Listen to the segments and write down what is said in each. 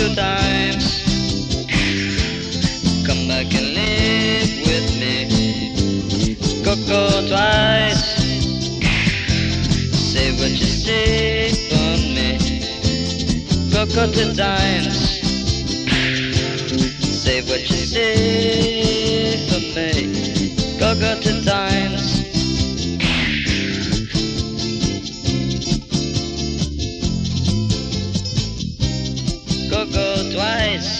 two times. Come back and live with me. Coco twice. Say what you say for me. Coco two times. Say what you say for me. Coco two times. twice.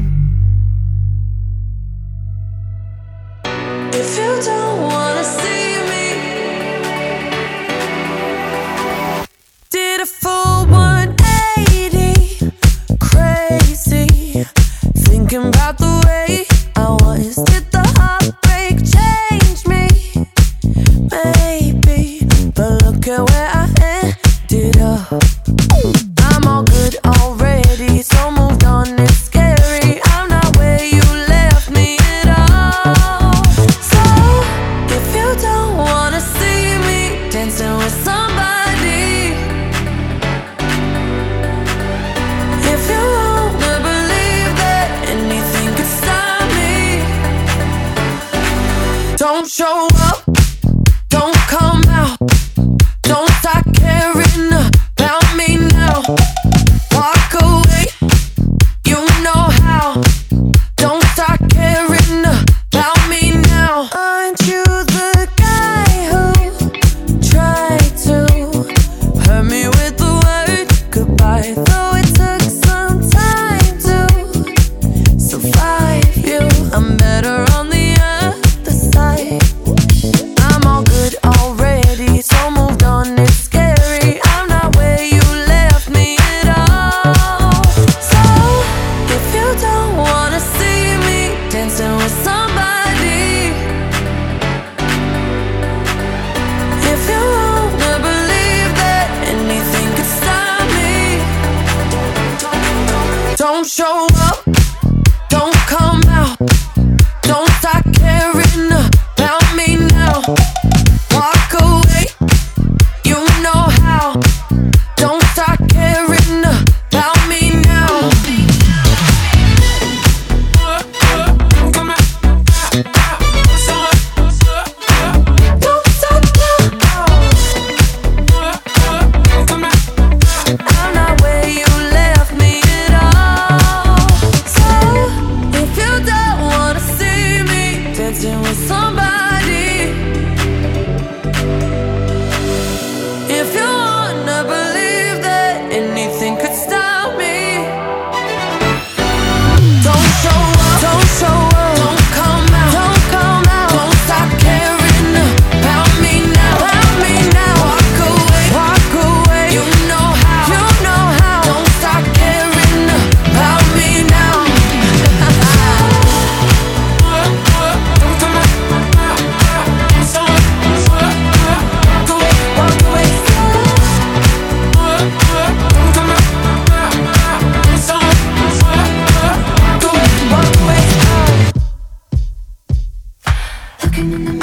Pain in the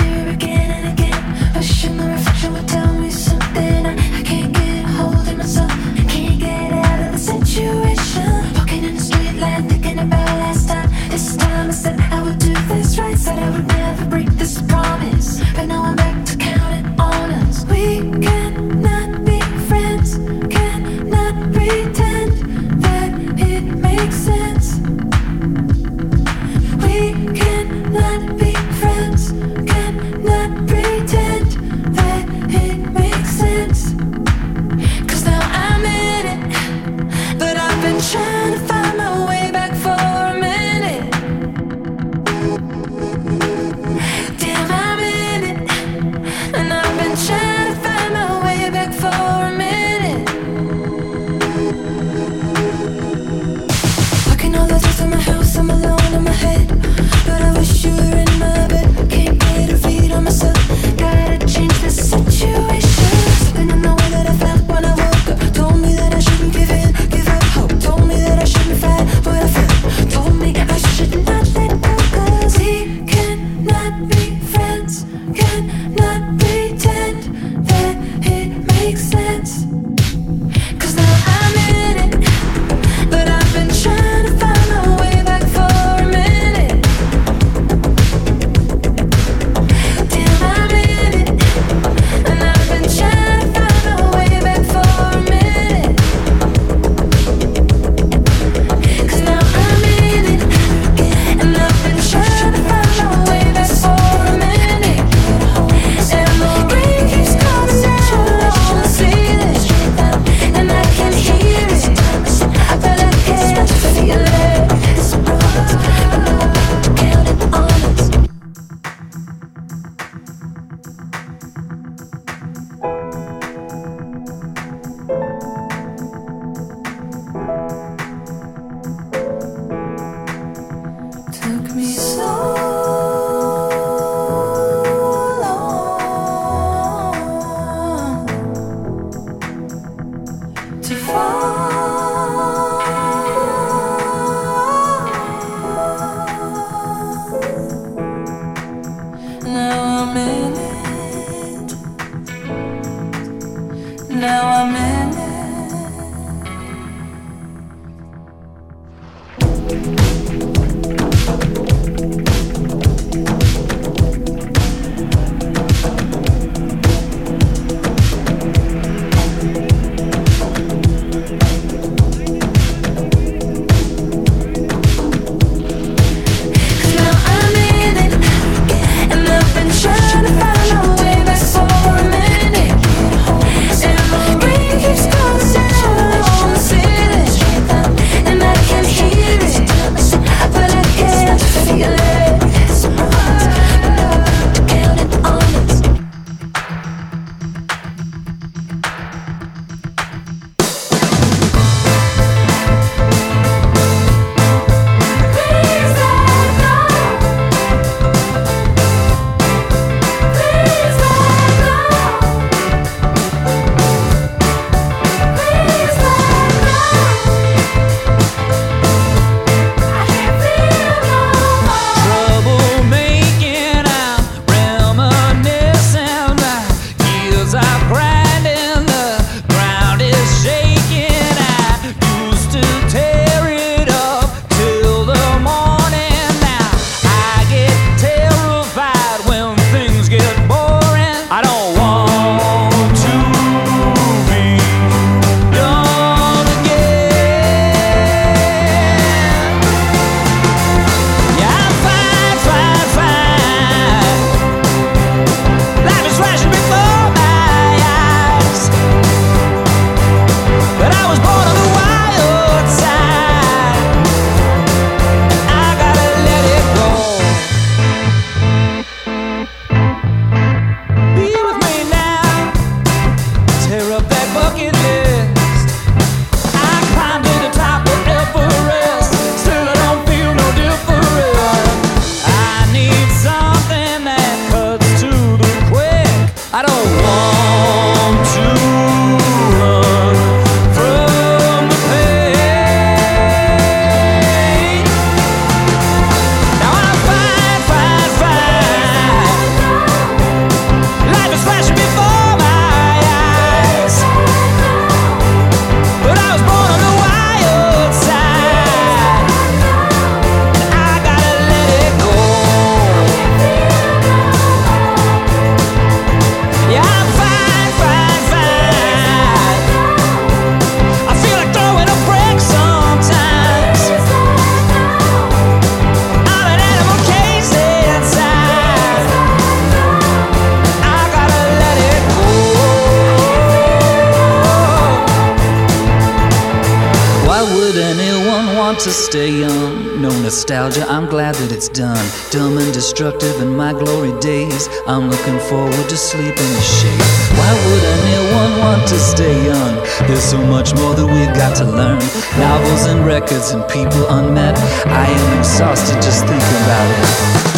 nostalgia, I'm glad that it's done. Dumb and destructive in my glory days. I'm looking forward to sleeping in the shade. Why would anyone want to stay young? There's so much more that we've got to learn. Novels and records and people unmet. I am exhausted just thinking about it.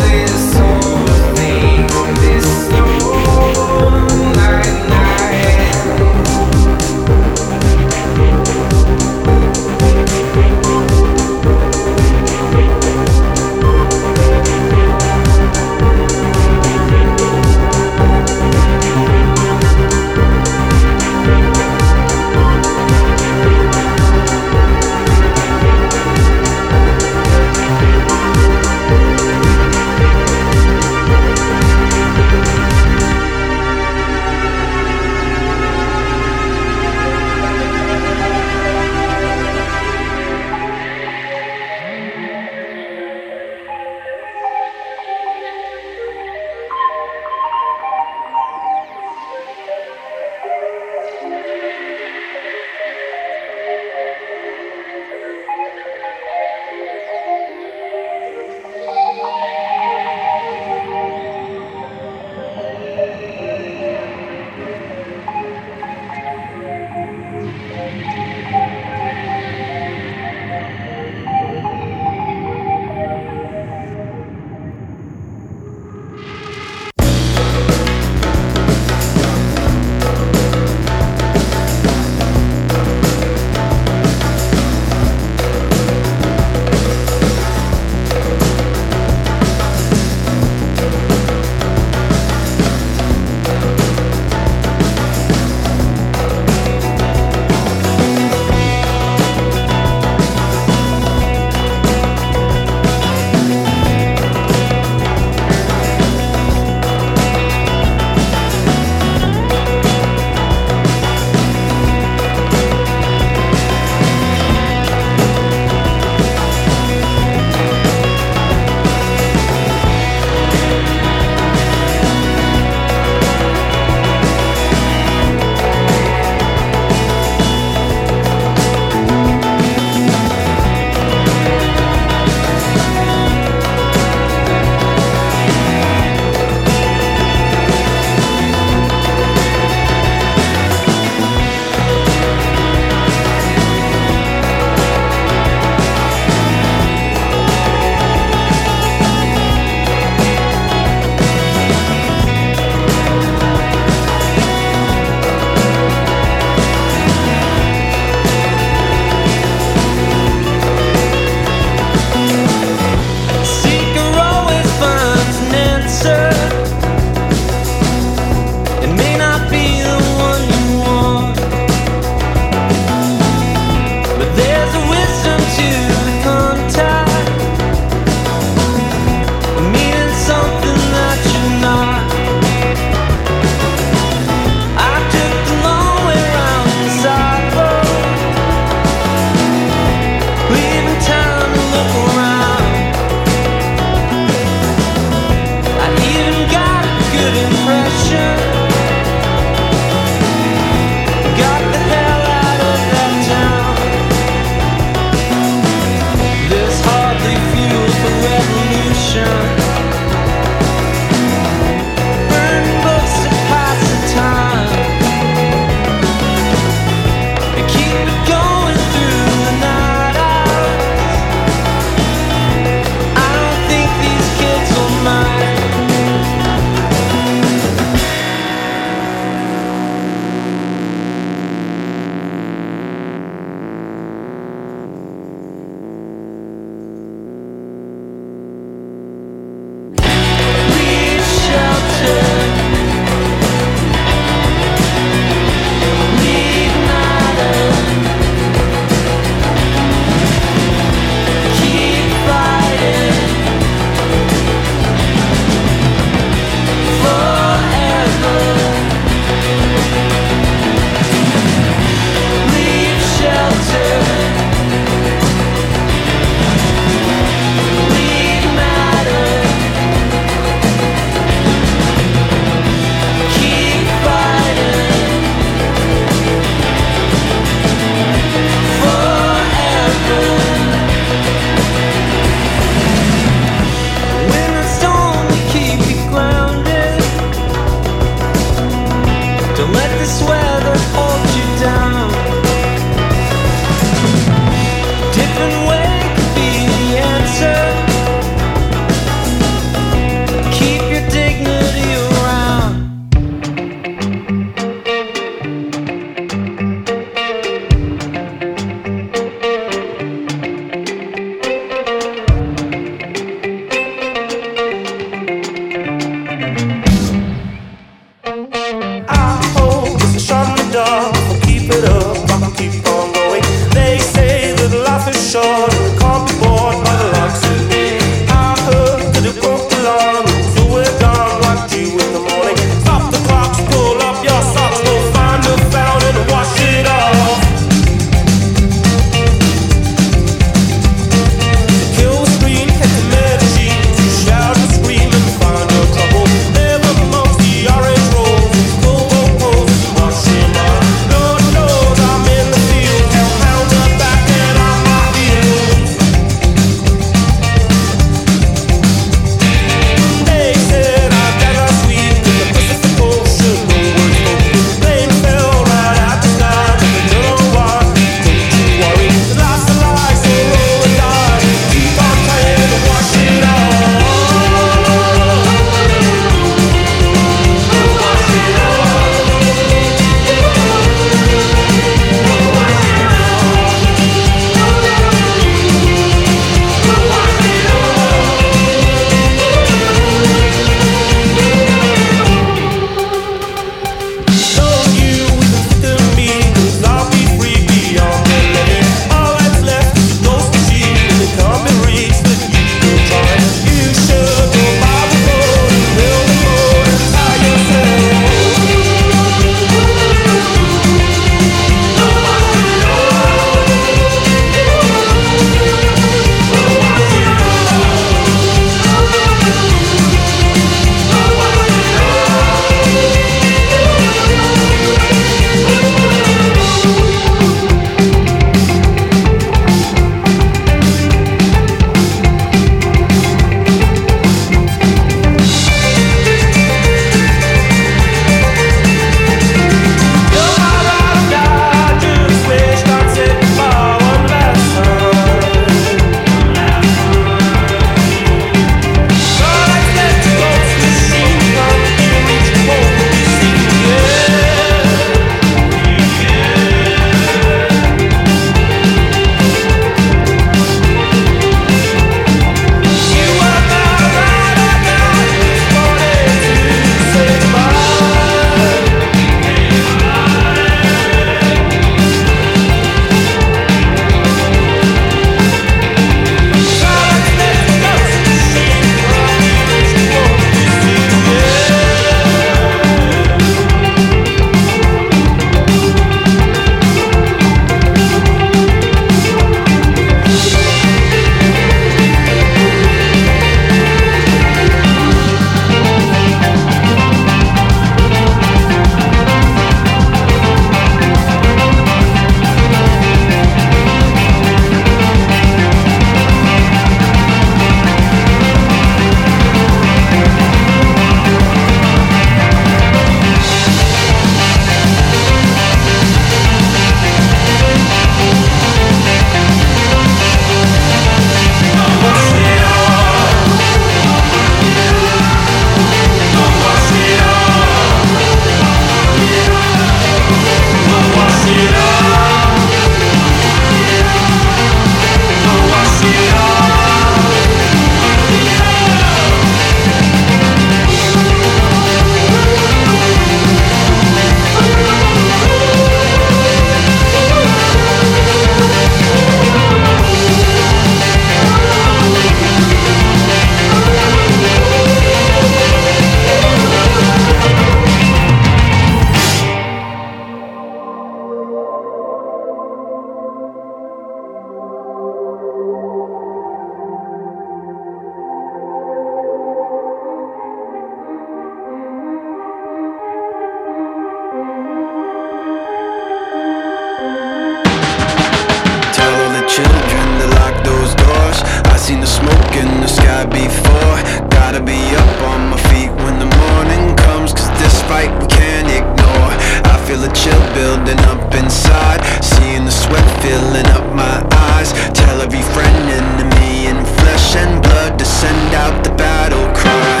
Gotta be up on my feet when the morning comes Cause this fight we can't ignore I feel a chill building up inside. Seeing the sweat filling up my eyes. Tell every friend, enemy, in flesh and blood to send out the battle cry.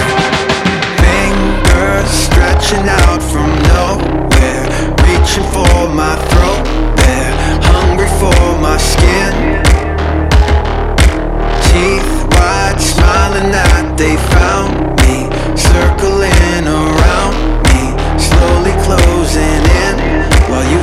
Fingers stretching out from nowhere, reaching for my throat. They're hungry for my skin. Teeth wide, smiling that they found me, circling around me, slowly closing in. While you